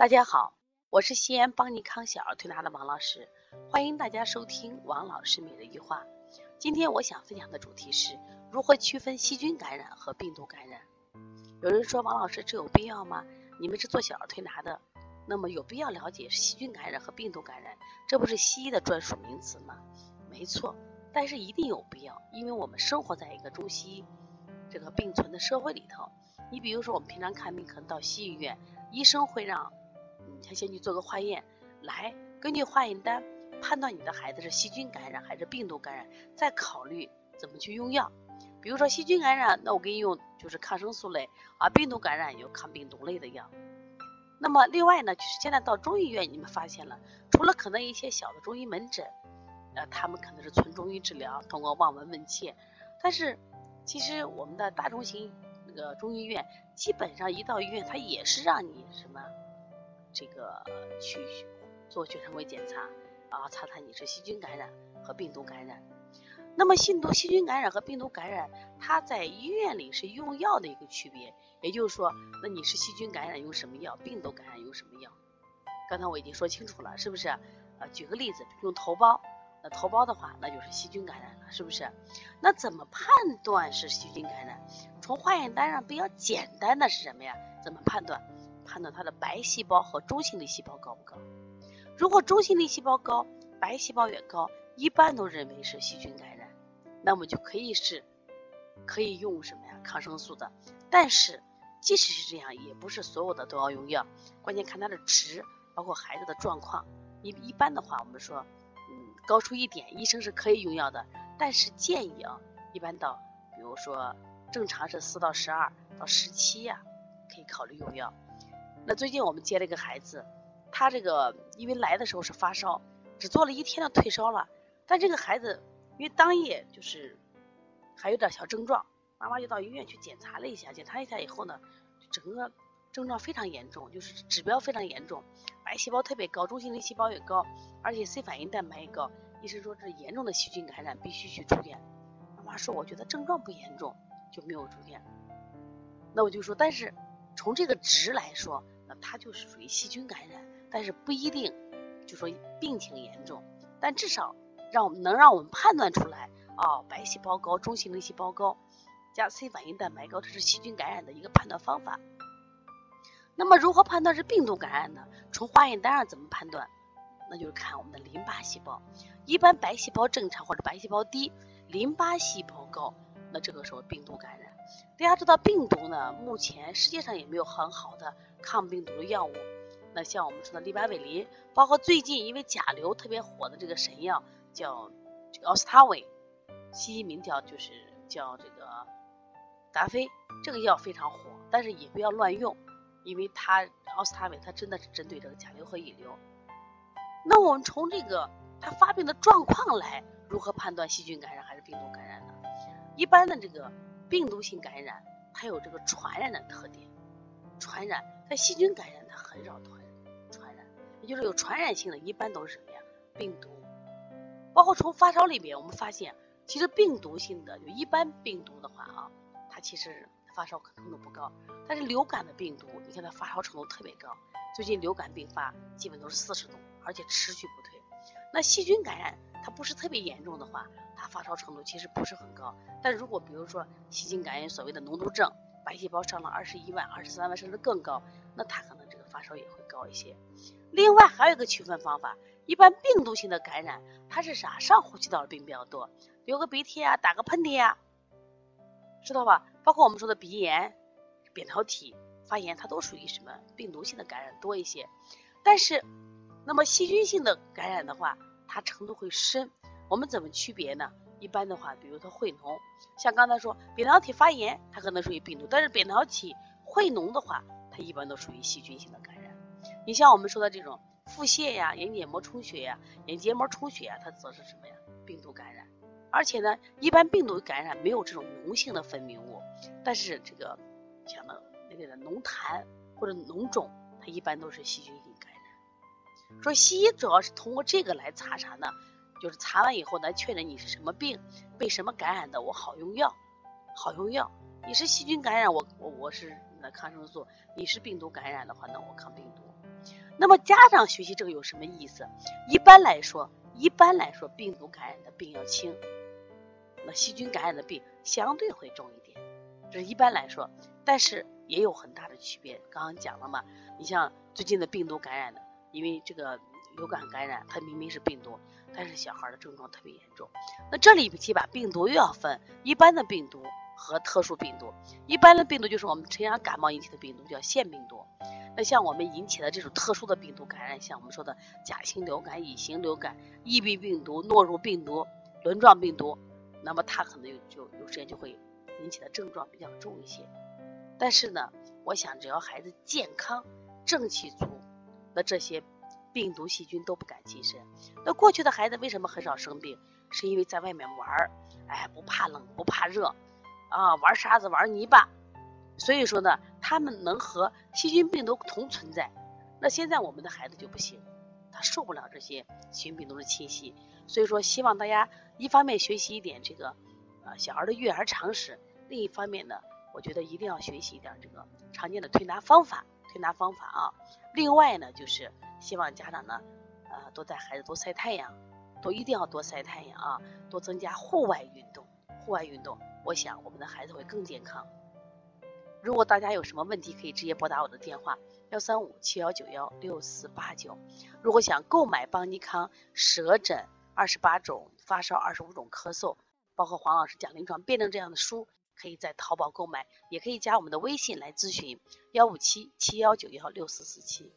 大家好，我是西安邦尼康小儿推拿的王老师，欢迎大家收听王老师每日一话。今天我想分享的主题是如何区分细菌感染和病毒感染。有人说王老师这有必要吗？你们是做小儿推拿的，那么有必要了解细菌感染和病毒感染，这不是西医的专属名词吗？没错，但是一定有必要，因为我们生活在一个中西医这个并存的社会里头。你比如说我们平常看病可能到西医院，医生会让。他先去做个化验，来根据化验单判断你的孩子是细菌感染还是病毒感染，再考虑怎么去用药。比如说细菌感染，那我给你用就是抗生素类啊；病毒感染有抗病毒类的药。那么另外呢，就是现在到中医院，你们发现了，除了可能一些小的中医门诊，呃，他们可能是纯中医治疗，通过望闻问切。但是其实我们的大中型那个中医院，基本上一到医院，他也是让你什么？这个去做血常规检查啊，查查你是细菌感染和病毒感染。那么，细毒细菌感染和病毒感染，它在医院里是用药的一个区别。也就是说，那你是细菌感染用什么药，病毒感染用什么药？刚才我已经说清楚了，是不是？呃，举个例子，用头孢，那头孢的话，那就是细菌感染了，是不是？那怎么判断是细菌感染？从化验单上比较简单的是什么呀？怎么判断？判断它的白细胞和中性粒细胞高不高？如果中性粒细胞高，白细胞越高，一般都认为是细菌感染，那么就可以是可以用什么呀？抗生素的。但是即使是这样，也不是所有的都要用药，关键看它的值，包括孩子的状况。一一般的话，我们说，嗯，高出一点，医生是可以用药的，但是建议啊，一般到，比如说正常是四到十二到十七呀，可以考虑用药。那最近我们接了一个孩子，他这个因为来的时候是发烧，只做了一天的退烧了。但这个孩子因为当夜就是还有点小症状，妈妈就到医院去检查了一下，检查一下以后呢，整个症状非常严重，就是指标非常严重，白细胞特别高，中性粒细胞也高，而且 C 反应蛋白也高。医生说这是严重的细菌感染，必须去住院。妈妈说我觉得症状不严重，就没有住院。那我就说，但是。从这个值来说，那它就是属于细菌感染，但是不一定就说病情严重，但至少让我们能让我们判断出来，哦，白细胞高、中性粒细胞高加 C 反应蛋白高，这是细菌感染的一个判断方法。那么如何判断是病毒感染呢？从化验单上怎么判断？那就是看我们的淋巴细胞，一般白细胞正常或者白细胞低，淋巴细胞高，那这个时候病毒感染。大家知道病毒呢，目前世界上也没有很好的抗病毒的药物。那像我们说的利巴韦林，包括最近因为甲流特别火的这个神药叫这个奥司他韦，西医名叫就是叫这个达菲，这个药非常火，但是也不要乱用，因为它奥司他韦它真的是针对这个甲流和乙流。那我们从这个它发病的状况来如何判断细菌感染还是病毒感染呢？一般的这个。病毒性感染，它有这个传染的特点，传染。在细菌感染，它很少传传染，也就是有传染性的，一般都是什么呀？病毒。包括从发烧里面，我们发现，其实病毒性的，就一般病毒的话啊，它其实发烧可能度不高。但是流感的病毒，你看它发烧程度特别高。最近流感病发基本都是四十度，而且持续不退。那细菌感染，它不是特别严重的话。它发烧程度其实不是很高，但如果比如说细菌感染所谓的脓毒症，白细胞上了二十一万、二十三万甚至更高，那它可能这个发烧也会高一些。另外还有一个区分方法，一般病毒性的感染它是啥？上呼吸道的病比较多，流个鼻涕啊，打个喷嚏呀，知道吧？包括我们说的鼻炎、扁桃体发炎，它都属于什么病毒性的感染多一些。但是，那么细菌性的感染的话，它程度会深。我们怎么区别呢？一般的话，比如说会脓，像刚才说扁桃体发炎，它可能属于病毒；但是扁桃体会脓的话，它一般都属于细菌性的感染。你像我们说的这种腹泻呀、眼睑膜充血呀、眼结膜充血呀，它则是什么呀？病毒感染。而且呢，一般病毒感染没有这种脓性的分泌物，但是这个像那那个脓痰或者脓肿，它一般都是细菌性感染。说西医主要是通过这个来查查呢。就是查完以后来确认你是什么病，被什么感染的，我好用药，好用药。你是细菌感染，我我我是那抗生素；你是病毒感染的话，那我抗病毒。那么家长学习这个有什么意思？一般来说，一般来说，病毒感染的病要轻，那细菌感染的病相对会重一点，这是一般来说。但是也有很大的区别。刚刚讲了嘛，你像最近的病毒感染的，因为这个流感感染，它明明是病毒，但是小孩的症状特别严重。那这里其把病毒又要分一般的病毒和特殊病毒。一般的病毒就是我们常阳感冒引起的病毒，叫腺病毒。那像我们引起的这种特殊的病毒感染，像我们说的甲型流感、乙型流感、EB 病毒、诺如病毒、轮状病毒，那么它可能有就有时间就会引起的症状比较重一些。但是呢，我想只要孩子健康、正气足，这些病毒细菌都不敢近身。那过去的孩子为什么很少生病？是因为在外面玩儿，哎，不怕冷，不怕热，啊，玩沙子，玩泥巴，所以说呢，他们能和细菌、病毒同存在。那现在我们的孩子就不行，他受不了这些细菌、病毒的侵袭。所以说，希望大家一方面学习一点这个，呃，小孩的育儿常识，另一方面呢。我觉得一定要学习一点这个常见的推拿方法，推拿方法啊。另外呢，就是希望家长呢，呃，多带孩子多晒太阳，都一定要多晒太阳啊，多增加户外运动。户外运动，我想我们的孩子会更健康。如果大家有什么问题，可以直接拨打我的电话幺三五七幺九幺六四八九。如果想购买邦尼康舌诊二十八种、发烧二十五种咳嗽，包括黄老师讲临床辩证这样的书。可以在淘宝购买，也可以加我们的微信来咨询，幺五七七幺九幺六四四七。